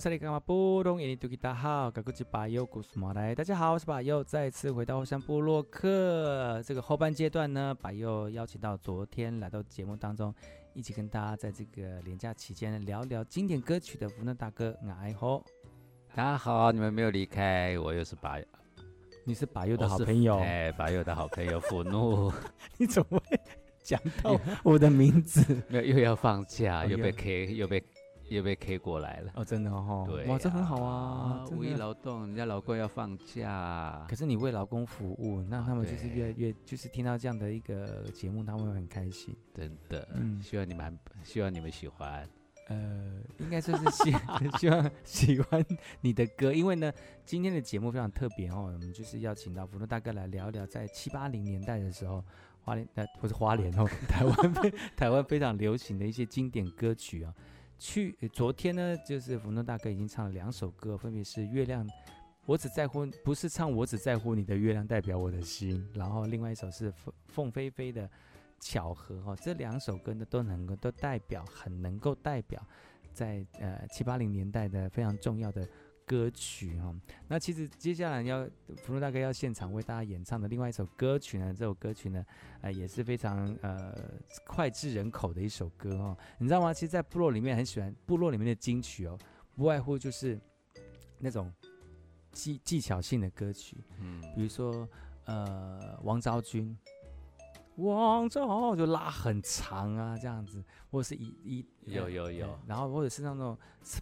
哎，我是你干嘛不懂？印尼土著大好，嘎古吉巴尤，古苏马来。大家好，我是巴尤，再次回到后山部落客。这个后半阶段呢，巴尤邀请到昨天来到节目当中，一起跟大家在这个连假期间聊聊经典歌曲的福诺大哥爱吼。大家好，你们没有离开，我又是巴佑，你是巴尤的好朋友，哎，巴尤的好朋友福怒，你怎么会讲到我的名字？没有，又要放假，又被 K，又被。又被 K 过来了。哦，真的哦，对、啊，哇，这很好啊，五一劳动，人家老公要放假，可是你为老公服务，那他们就是越来越，就是听到这样的一个节目，他们会很开心，真的，嗯，希望你们，希望你们喜欢，呃，应该说是希 希望喜欢你的歌，因为呢，今天的节目非常特别哦，我们就是邀请到福禄大哥来聊一聊，在七八零年代的时候，花莲呃不是花莲哦，台湾非台湾非常流行的一些经典歌曲啊。去昨天呢，就是冯诺大哥已经唱了两首歌，分别是《月亮》，我只在乎不是唱我只在乎你的月亮代表我的心，然后另外一首是凤凤飞飞的《巧合》哈，这两首歌呢都能够都代表很能够代表在呃七八零年代的非常重要的。歌曲哈，那其实接下来要福禄大哥要现场为大家演唱的另外一首歌曲呢，这首歌曲呢，呃也是非常呃脍炙人口的一首歌哦，你知道吗？其实，在部落里面很喜欢部落里面的金曲哦，不外乎就是那种技技巧性的歌曲，嗯，比如说呃王昭君。王昭就拉很长啊，这样子，或者是一一有有有，然后或者是那种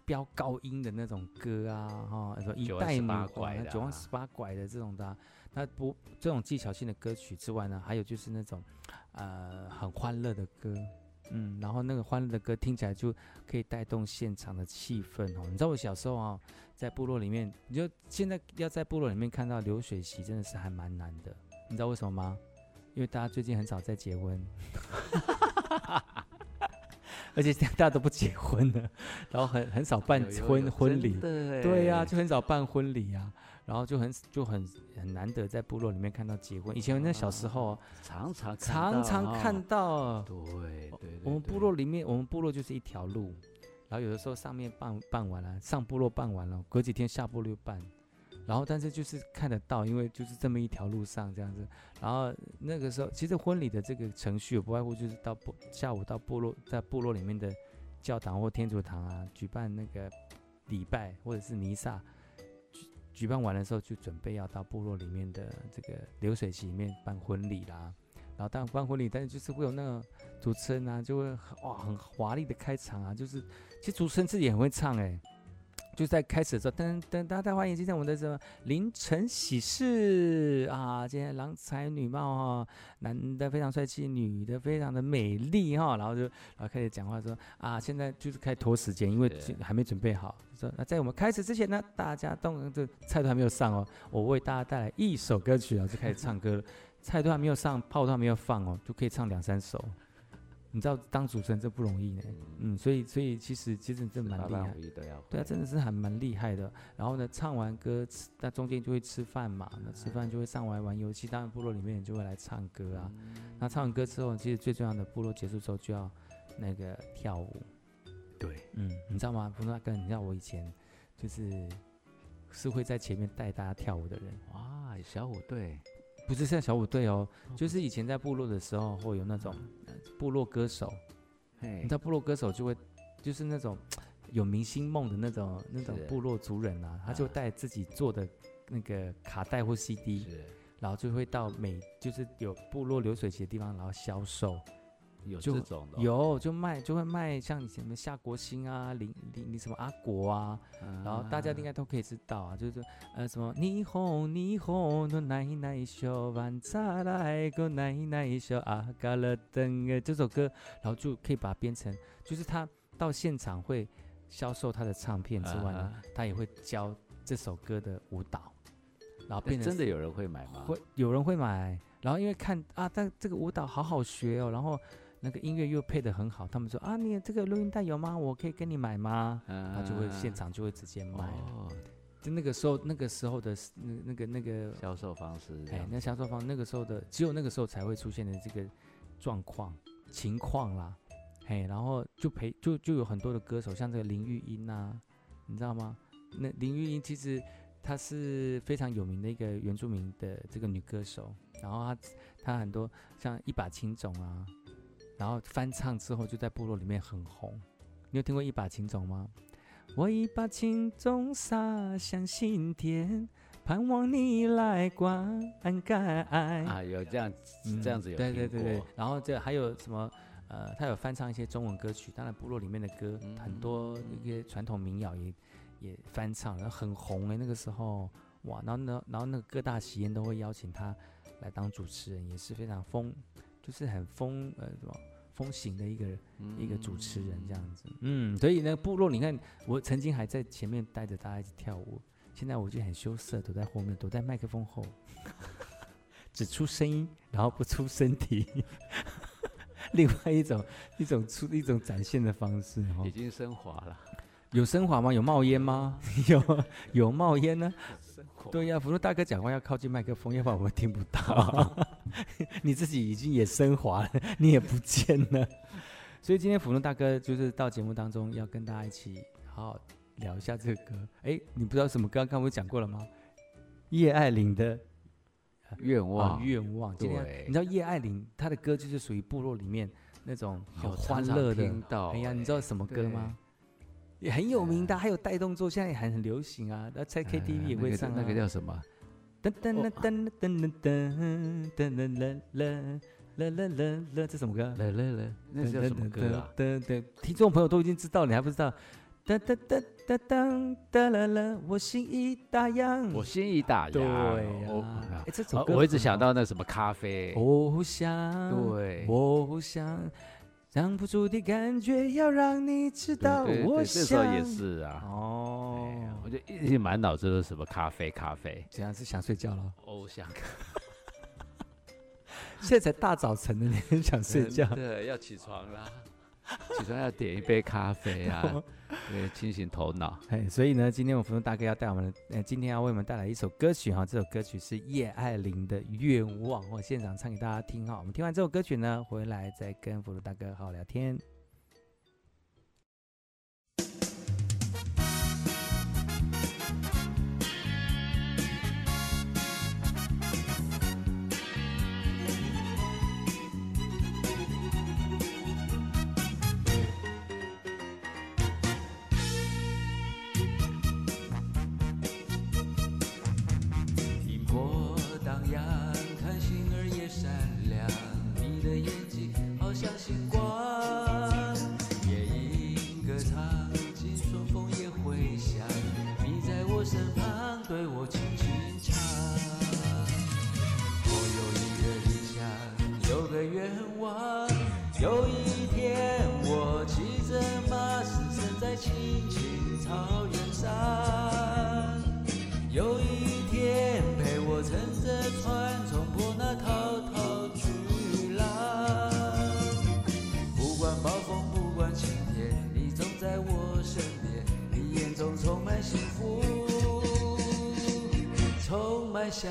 飙高音的那种歌啊，哈，说一代女拐九弯十八拐的这种的，那不这种技巧性的歌曲之外呢，还有就是那种呃很欢乐的歌，嗯，然后那个欢乐的歌听起来就可以带动现场的气氛哦。你知道我小时候啊，在部落里面，你就现在要在部落里面看到流水席，真的是还蛮难的，你知道为什么吗？因为大家最近很少在结婚，而且大家都不结婚了，然后很很少办婚婚礼，对呀、啊，就很少办婚礼呀、啊，然后就很就很很难得在部落里面看到结婚。以前那小时候常常常常看到，对对，对，我们部落里面，我们部落就是一条路，然后有的时候上面办办完了，上部落办完了，隔几天下部落又办。然后，但是就是看得到，因为就是这么一条路上这样子。然后那个时候，其实婚礼的这个程序也不外乎就是到部下午到部落，在部落里面的教堂或天主堂啊，举办那个礼拜或者是弥撒。举举办完的时候，就准备要到部落里面的这个流水席里面办婚礼啦。然后当然办婚礼，但是就是会有那个主持人啊，就会哇很华丽的开场啊，就是其实主持人自己也很会唱哎、就在开始的时候，噔噔，大家欢迎今天我们的什么凌晨喜事啊！今天郎才女貌哈、哦，男的非常帅气，女的非常的美丽哈、哦。然后就然后开始讲话说啊，现在就是开始拖时间，因为还没准备好。说那在我们开始之前呢，大家都这菜都还没有上哦，我为大家带来一首歌曲，然后就开始唱歌了。菜都还没有上，炮都还没有放哦，就可以唱两三首。你知道当主持人这不容易呢，嗯，所以所以其实其实真的蛮厉害，对啊，真的是还蛮厉害的。然后呢，唱完歌吃，那中间就会吃饭嘛，那吃饭就会上来玩游戏，当然部落里面就会来唱歌啊。那唱完歌之后，其实最重要的部落结束之后就要那个跳舞。对，嗯，你知道吗？福诺大哥，你知道我以前就是是会在前面带大家跳舞的人。哇，小虎队。不是像小虎队哦，就是以前在部落的时候会有那种部落歌手，你知道部落歌手就会就是那种 有明星梦的那种那种部落族人啊，他就带自己做的那个卡带或 CD，然后就会到每就是有部落流水席的地方，然后销售。有这种的，有就卖就会卖，像以前什么夏国兴啊，林林你什么阿国啊，然后大家应该都可以知道啊，就是呃什么霓虹霓虹的奶奶秀，晚茶来个奶奶秀，阿嘎勒登呃这首歌，然后就可以把它编成，就是他到现场会销售他的唱片之外呢，他也会教这首歌的舞蹈，然后变成真的有人会买吗？会有人会买。然后因为看啊，但这个舞蹈好好学哦，然后那个音乐又配得很好，他们说啊，你这个录音带有吗？我可以跟你买吗？然后就会现场就会直接卖。哦，就那个时候那个时候的那那个那个销售方式，哎，那销售方那个时候的只有那个时候才会出现的这个状况情况啦，嘿，然后就陪就就有很多的歌手，像这个林玉英啊，你知道吗？那林玉英其实。她是非常有名的一个原住民的这个女歌手，然后她她很多像一把青种啊，然后翻唱之后就在部落里面很红。你有听过一把青种吗？我一把青种洒向心田，盼望你来灌溉。啊，有这样子这样子有、嗯、对对对对。然后这还有什么？呃，他有翻唱一些中文歌曲，当然部落里面的歌、嗯、很多一些传统民谣也。也翻唱，然后很红哎、欸，那个时候哇，然后呢，然后那个各大喜宴都会邀请他来当主持人，也是非常风，就是很风呃什么风行的一个、嗯、一个主持人这样子。嗯，所以呢，部落你看，我曾经还在前面带着大家一起跳舞，现在我就很羞涩，躲在后面，躲在麦克风后，只出声音，然后不出身体。另外一种一种出一种展现的方式，已经升华了。有升华吗？有冒烟吗？有有冒烟呢？对呀，福禄大哥讲话要靠近麦克风，要不然我们听不到。你自己已经也升华了，你也不见了。所以今天福禄大哥就是到节目当中要跟大家一起好好聊一下这个歌。哎，你不知道什么歌？刚刚我讲过了吗？叶爱玲的愿望，愿望。今天你知道叶爱玲她的歌就是属于部落里面那种很欢乐的。哎呀，你知道什么歌吗？也很有名的，还有带动作，现在也还很流行啊。那在 KTV 也会唱。那个叫什么？噔噔噔噔噔噔噔噔噔噔噔噔噔噔，这什么歌？噔噔噔，那叫什么歌啊？噔噔，听众朋友都已经知道，你还不知道？噔噔噔噔噔噔噔噔，我心已打烊。我心已打烊。对啊。哎，这首歌我一直想到那什么咖啡。我想。对。我想。藏不住的感觉，要让你知道。我想。这时候也是啊。哦。我就一直满脑子都是什么咖啡，咖啡。这样是想睡觉了。哦，想。现在才大早晨的，你很想睡觉。对，要起床啦。起床要点一杯咖啡啊，对，清醒头脑。哎，所以呢，今天我福禄大哥要带我们，呃，今天要为我们带来一首歌曲哈，这首歌曲是叶爱玲的《愿望》，我现场唱给大家听哈。我们听完这首歌曲呢，回来再跟福禄大哥好好聊天。一天，我骑着马驰骋在青青草原上。有一天，陪我乘着船冲破那滔滔巨浪。不管暴风，不管晴天，你总在我身边，你眼中充满幸福，充满笑。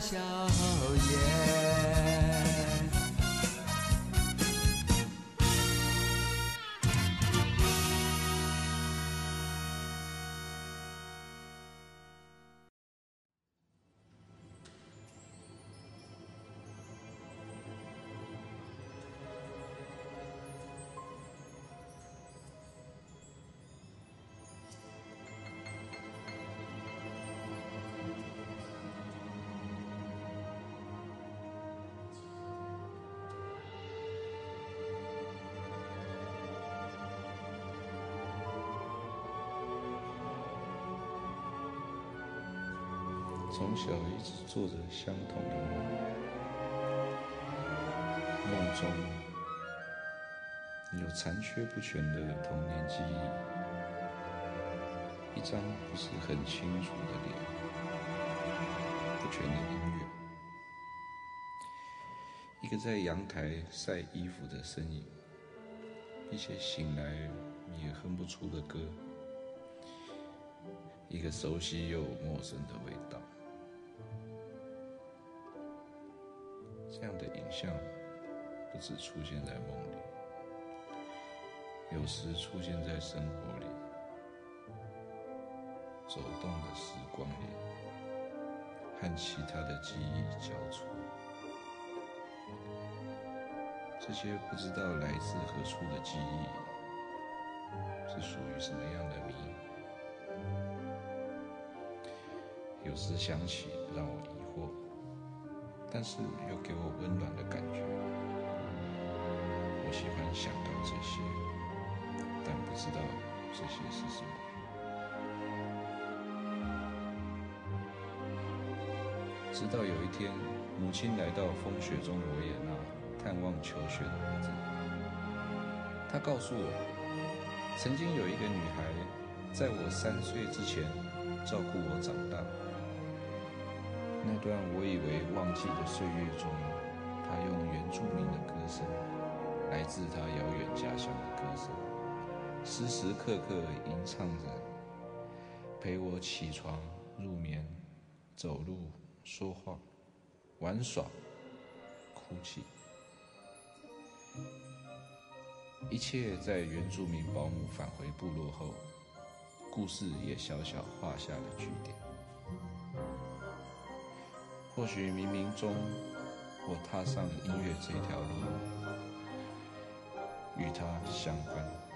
下。从小一直做着相同的梦，梦中有残缺不全的童年记忆，一张不是很清楚的脸，不全的音乐，一个在阳台晒衣服的身影，一些醒来也哼不出的歌，一个熟悉又陌生的味道。这样的影像不止出现在梦里，有时出现在生活里，走动的时光里，和其他的记忆交错。这些不知道来自何处的记忆，是属于什么样的谜？有时想起，让我疑惑。但是又给我温暖的感觉。我喜欢想到这些，但不知道这些是什么。直到有一天，母亲来到风雪中维也纳探望求学的儿子，她告诉我，曾经有一个女孩，在我三岁之前照顾我长大。那段我以为忘记的岁月中，他用原住民的歌声，来自他遥远家乡的歌声，时时刻刻吟唱着，陪我起床、入眠、走路、说话、玩耍、哭泣，一切在原住民保姆返回部落后，故事也小小画下了句点。或许冥冥中，我踏上了音乐这条路，与它相关。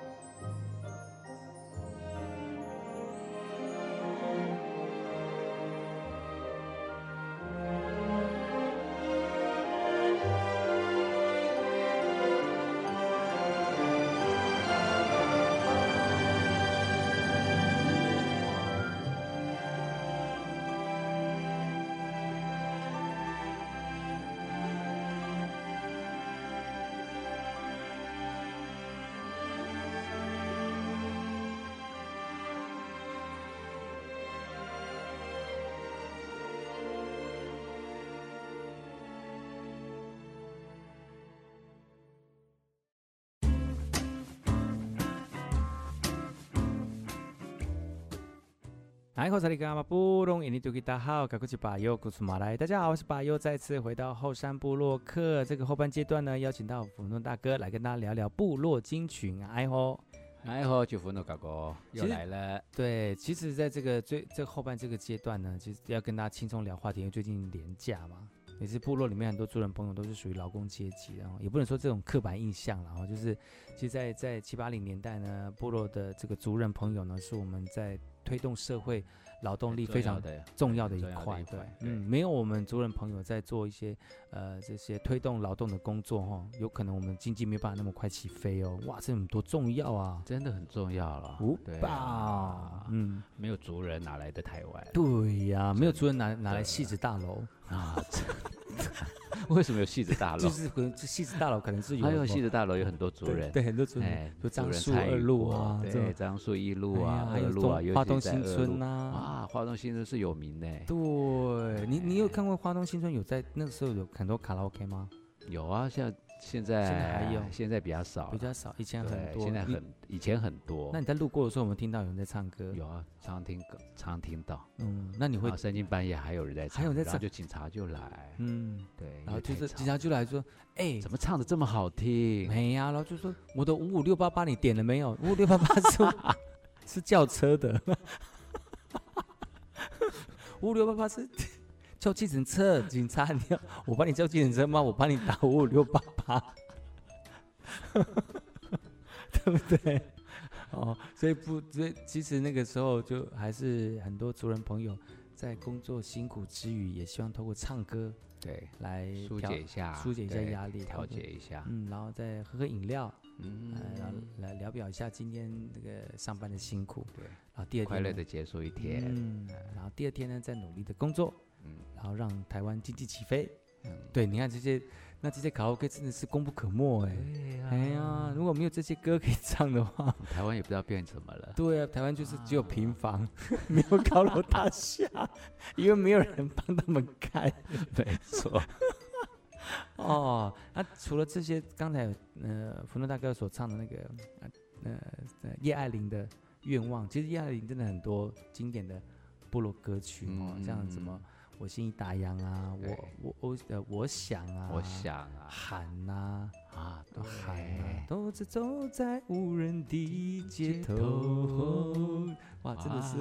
大家好，我是巴优，再次回到后山部落客。这个后半阶段呢，邀请到福诺大哥来跟大家聊聊部落金曲。哎吼，哎吼，就福诺大哥又来了。对，其实在这个最这个后半这个阶段呢，其实要跟大家轻松聊话题，因为最近廉价嘛，也是部落里面很多族人朋友都是属于劳工阶级，然后也不能说这种刻板印象，然后就是，其实在在七八零年代呢，部落的这个族人朋友呢，是我们在。推动社会劳动力非常重要的一块，对，嗯，没有我们族人朋友在做一些呃这些推动劳动的工作哈，有可能我们经济没办法那么快起飞哦。哇，这很多重要啊，真的很重要了，对吧？嗯，没有族人哪来的台湾？对呀，没有族人哪哪来戏子大楼啊？为什么有戏子大楼？就是可能这戏子大楼可能是有，还有戏子大楼有很多族人，对 很多族人，有樟树二路啊，对樟树一路啊，二路啊，花东新村呐，啊，花东新村是有名的。对你，你有看过花东新村有在那个时候有很多卡拉 OK 吗？有啊，像。现在现在还有，现在比较少，比较少，以前很多，现在很，以前很多。那你在路过的时候，有没有听到有人在唱歌？有啊，常听歌，常听到。嗯，那你会三更半夜还有人在唱，还有在唱，就警察就来。嗯，对，然后就是警察就来说，哎，怎么唱的这么好听？没呀，然后就说我的五五六八八你点了没有？五五六八八是 是叫车的，五五六八八是。叫计程车，警察，你要我帮你叫计程车吗？我帮你打五五六八八，对不对？哦，所以不，所以其实那个时候就还是很多族人朋友在工作辛苦之余，也希望透过唱歌，对，来疏解一下，疏解一下压力，调节一下，嗯，然后再喝喝饮料，嗯，然后来聊表一下今天这个上班的辛苦，对，然后第二天快乐的结束一天，嗯，然后第二天呢，再努力的工作。嗯，然后让台湾经济起飞。嗯，对，你看这些，那这些卡拉 OK 真的是功不可没哎。哎呀，如果没有这些歌可以唱的话，台湾也不知道变成什么了。对啊，台湾就是只有平房，没有高楼大厦，因为没有人帮他们开。没错。哦，那、啊、除了这些，刚才呃，福诺大哥所唱的那个呃呃叶爱玲的愿望，其实叶爱玲真的很多经典的部落歌曲哦，嗯、像什么我心里打烊啊，我我我呃我想啊，我想啊，喊呐啊，啊都喊啊，独自走在无人的街头，哇，真的是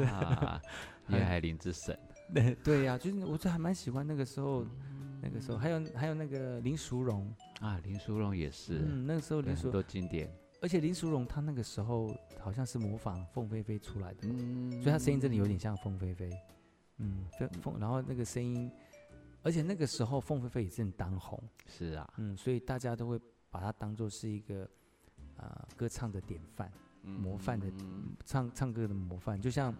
叶爱玲之神，对 对呀、啊，就是我就还蛮喜欢那个时候。那个时候还有还有那个林淑荣。啊，林淑荣也是，嗯，那个时候林淑很多经典，而且林淑荣她那个时候好像是模仿凤飞飞出来的，嗯，所以她声音真的有点像凤飞飞，嗯，凤凤，然后那个声音，而且那个时候凤飞飞也是很当红，是啊，嗯，所以大家都会把它当做是一个呃歌唱的典范，模范的唱唱歌的模范，就像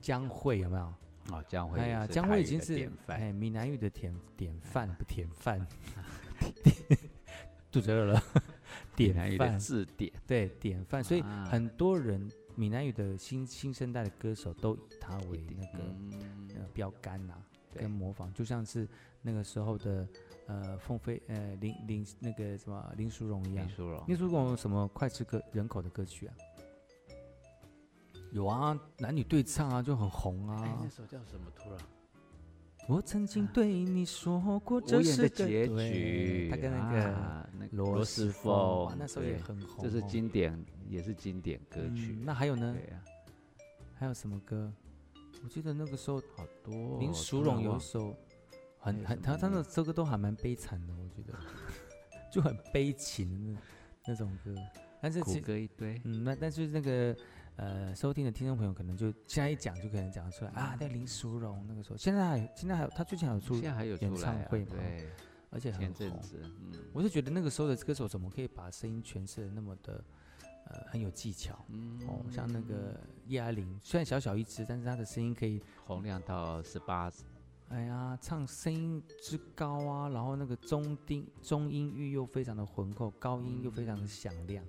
江蕙有没有？哦，江蕙，哎呀，江蕙已经是哎闽南语的典典范，不 典范，肚子饿了，典范。字典，对典范，所以很多人闽南语的新新生代的歌手都以他为那个呃标杆呐，跟模仿，就像是那个时候的呃凤飞呃林林那个什么林淑荣一样，林淑荣，林淑荣有什么脍炙歌人口的歌曲啊？有啊，男女对唱啊，就很红啊。哎，那首叫什么？突然，我曾经对你说过这是个结局。他跟那个那个罗斯福，那时候也很红。这是经典，也是经典歌曲。那还有呢？还有什么歌？我记得那个时候好多。林淑荣有一首很很，他他的这歌都还蛮悲惨的，我觉得 就很悲情的那种歌。但是苦歌一堆。嗯，那但是那个。呃，收听的听众朋友可能就现在一讲就可能讲得出来啊，那林淑荣那个时候，现在还现在还有他最近还有出现在还有演唱会嘛？对，而且很红。嗯，我是觉得那个时候的歌手怎么可以把声音诠释的那么的呃很有技巧？嗯，哦，像那个叶爱玲，虽然小小一只，但是她的声音可以洪亮到十八。哎呀，唱声音之高啊，然后那个中低中音域又非常的浑厚，高音又非常的响亮。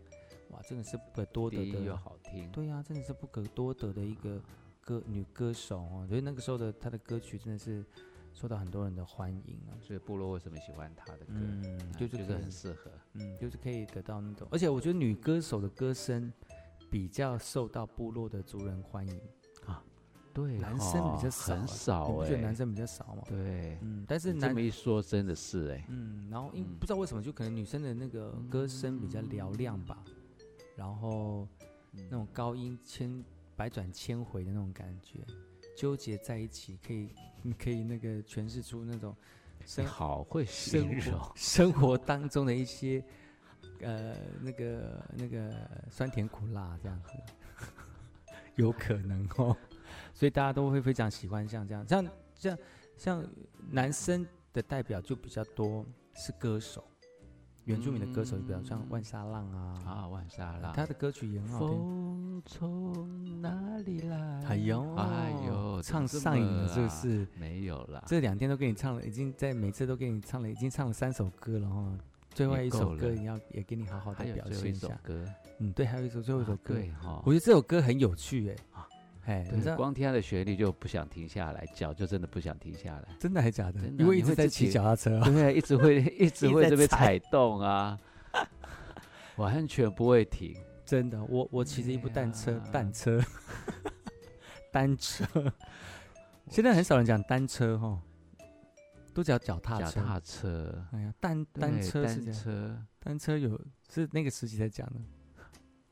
哇，真的是不可多得的，又好听。对呀、啊，真的是不可多得的一个歌女歌手哦。所以那个时候的她的歌曲真的是受到很多人的欢迎啊。所以部落为什么喜欢她的歌？嗯，就是就是很适合。嗯，就是可以得到那种，而且我觉得女歌手的歌声比较受到部落的族人欢迎啊。对，男生比较少，很少哎，你不觉得男生比较少吗？对，嗯，但是男这么一说真的是哎，嗯，然后因不知道为什么，就可能女生的那个歌声比较嘹亮吧。然后，那种高音千百转千回的那种感觉，纠结在一起，可以，可以那个诠释出那种生好会形容生活当中的一些，呃，那个那个酸甜苦辣这样子，有可能哦，所以大家都会非常喜欢像这样，像像像男生的代表就比较多是歌手。原住民的歌手，比如像万沙浪啊，啊，万沙浪，他的歌曲也很好听。风从哪里来？哎呦，哎呦，唱上瘾了是不是？没有啦，这两天都给你唱了，已经在每次都给你唱了，已经唱了三首歌了哈。最后一首歌你要也给你好好的表现一下。歌，嗯，对，还有一首最后一首歌，对哈，我觉得这首歌很有趣哎。哎，你知道，光听他的旋律就不想停下来，脚就真的不想停下来。真的还假的？因为一直在骑脚踏车，对，一直会 一直会这边踩动啊，完全不会停。真的，我我骑着一部单车，单车，单车。现在很少人讲单车哈，都叫脚踏车。脚踏车。哎呀，单单车是这样，单车有是那个时期才讲的。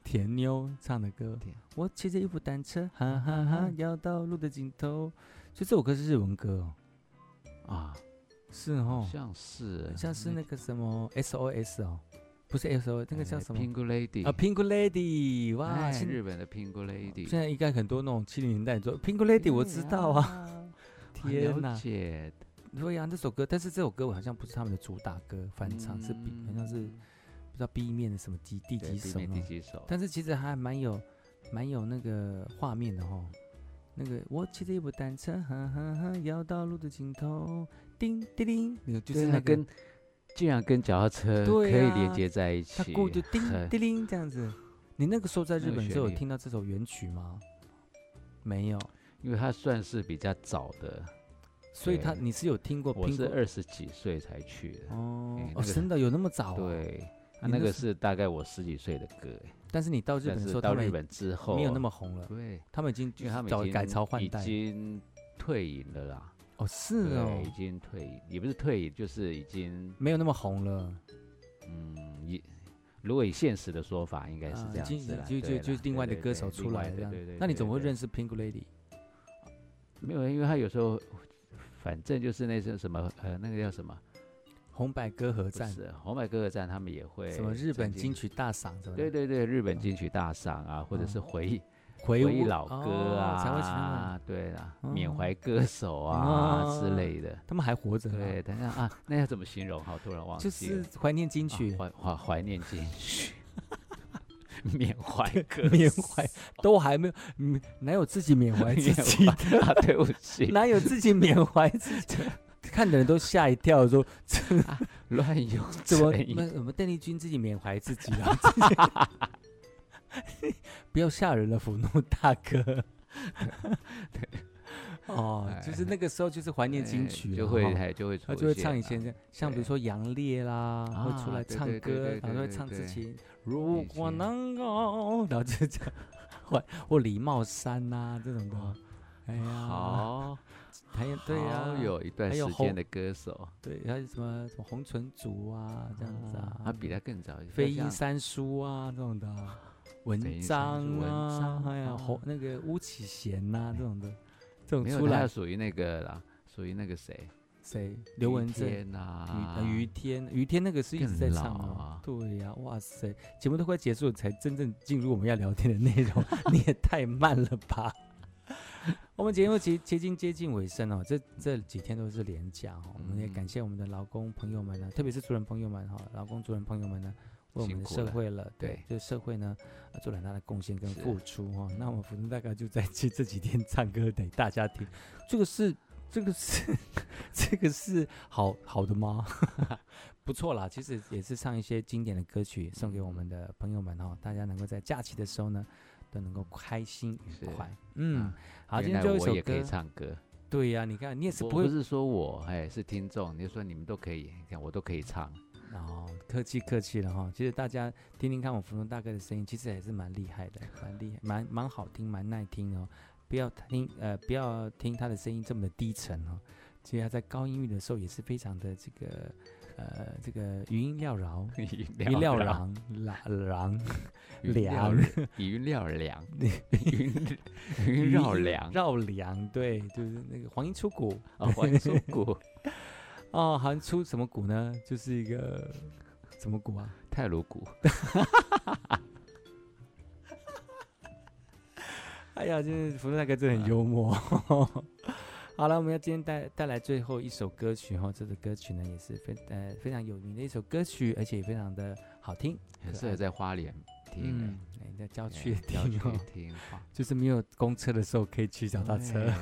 甜妞唱的歌，我骑着一部单车，哈哈哈，要到路的尽头。所以这首歌是日文歌哦，啊，是哦，像是，像是那个什么 SOS 哦，不是 SOS，那个叫什么？Pink Lady 啊，Pink Lady，哇，日本的 Pink Lady。现在应该很多那种七零年代做 Pink Lady，我知道啊。天哪，对呀，这首歌，但是这首歌我好像不是他们的主打歌，翻唱是比好像是。不知道 B 面的什么几第几首，第几首？但是其实还蛮有蛮有那个画面的哈，那个我骑着一部单车，哈哈哈，要到路的尽头，叮叮叮，那个就是那个、跟竟然跟脚踏车可以连接在一起，它过就叮叮叮这样子。你那个时候在日本就有听到这首原曲吗？没有，因为它算是比较早的，所以他你是有听过？我是二十几岁才去的。哦，哦，真的有那么早？对，那个是大概我十几岁的歌。但是你到日本的时候，到日本之后没有那么红了。对，他们已经因为他们已经改朝换代，已经退隐了啦。哦，是哦，已经退隐，也不是退隐，就是已经没有那么红了。嗯，也。如果以现实的说法，应该是这样子啦，就就就另外的歌手出来这样。那你怎么会认识 Pink Lady？没有，因为他有时候，反正就是那些什么呃，那个叫什么红白歌合战，红白歌合战，他们也会什么日本金曲大赏，对对对，日本金曲大赏啊，或者是回忆。回忆老歌啊，才会请他对啊，缅怀歌手啊之类的，他们还活着。对，等下啊，那要怎么形容？好，突然忘记。就是怀念金曲，怀怀怀念金曲，缅怀歌，缅怀都还没有，哪有自己缅怀自己啊？对不起，哪有自己缅怀自己？看的人都吓一跳，说乱用 怎么我们邓丽君自己缅怀自己啊？不要吓人了，福怒大哥。对，哦，就是那个时候，就是怀念金曲，就会还就会他就会唱以前的，像比如说杨烈啦，会出来唱歌，然后会唱之前如果能够，然后就这样，或或李茂山呐这种的。哎呀，好，还有对呀，有一段时间的歌手，对，还有什么什么红唇族啊这样子啊，他比他更早，飞鹰三叔啊这种的。文章啊，还有红那个巫启贤呐，这种的，这种出来属于那个啦，属于那个谁谁刘文正呐，于天于天那个是一直在唱啊，对呀，哇塞，节目都快结束了，才真正进入我们要聊天的内容，你也太慢了吧？我们节目接接近接近尾声哦，这这几天都是连假哦，我们也感谢我们的劳工朋友们呢，特别是主人朋友们哈，劳工主人朋友们呢。为我们的社会了，了对，对，就社会呢，做了很大的贡献跟付出哈。那我们福登大概就在这这几天唱歌给大家听，这个是这个是 这个是好好的吗？不错啦，其实也是唱一些经典的歌曲送给我们的朋友们哈，大家能够在假期的时候呢都能够开心愉快。嗯，好，今天最后一首歌，我也可以唱歌。对呀、啊，你看你也是不会不是说我哎是听众，你就说你们都可以，你看我都可以唱。哦，客气客气了哈。其实大家听听看我芙蓉大哥的声音，其实还是蛮厉害的，蛮厉害，蛮蛮好听，蛮耐听哦。不要听呃，不要听他的声音这么的低沉哦。其实他在高音域的时候也是非常的这个呃，这个余音绕 绕，余料郎郎梁，余料梁，余余绕梁绕梁，对，就是那个黄莺出谷啊，黄莺出谷。哦，好像出什么谷呢？就是一个什么谷啊？泰鲁谷。哎呀，就是福禄大哥真的很幽默。好了，我们要今天带带来最后一首歌曲哈，这首歌曲呢也是非呃非常有名的一首歌曲，而且也非常的好听，很适合在花莲听，嗯，在郊区听哦，就是没有公车的时候可以去脚踏车。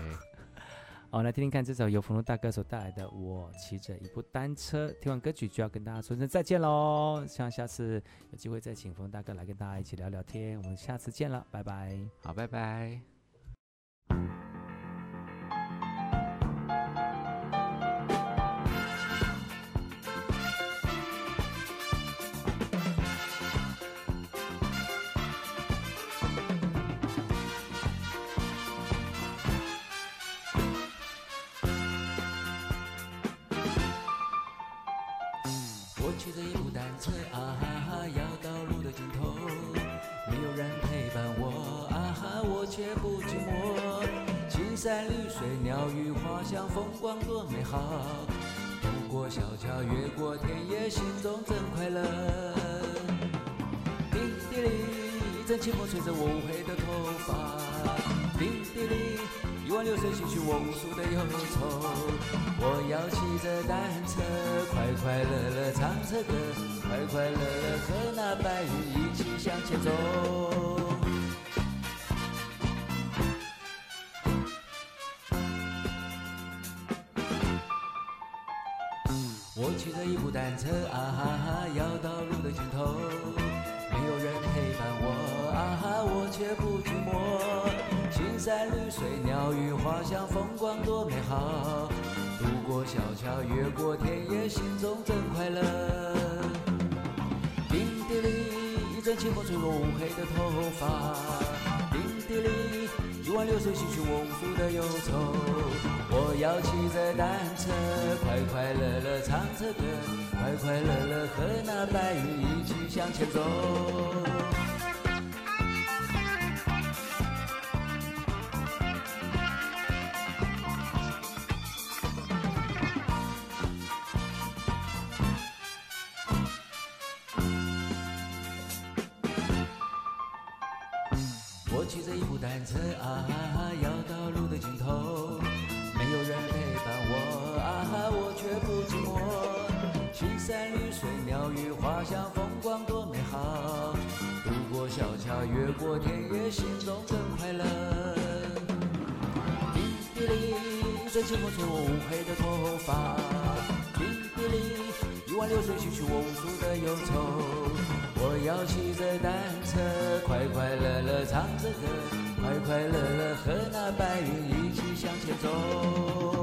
好，来听听看这首由福隆大哥所带来的《我骑着一部单车》。听完歌曲就要跟大家说声再见喽，希望下次有机会再请福隆大哥来跟大家一起聊聊天。我们下次见了，拜拜。好，拜拜。骑着一部单车啊哈哈，要到路的尽头，没有人陪伴我啊哈，我却不寂寞。青山绿水，鸟语花香，风光多美好。渡过小桥，越过田野，心中真快乐。叮叮铃，一阵清风吹着我乌黑的头发。叮叮铃。流水，洗去我无数的忧愁。我要骑着单车，快快乐乐唱着歌，快快乐乐和那白云一起向前走。我骑着一部单车，啊哈哈，要到路的尽头。没有人陪伴我啊哈，我却不寂寞。青山绿水，鸟语花香，风光多美好。渡过小桥，越过田野，心中真快乐。叮叮铃，一阵清风吹落乌黑的头发。叮叮铃，一湾流水洗去我无数的忧愁。我要骑着单车，快快乐乐唱着歌，快快乐乐和那白云一起向前走。单车啊，要到路的尽头。没有人陪伴我啊哈，我却不寂寞。青山绿水，鸟语花香，风光多美好。渡过小桥，越过田野，心中更快乐。叮叮哩，一阵清风吹我乌黑的头发。叮叮哩，一弯流水洗去我无数的忧愁。我要骑着单车，快快乐乐唱着歌。快快乐乐和那白云一起向前走。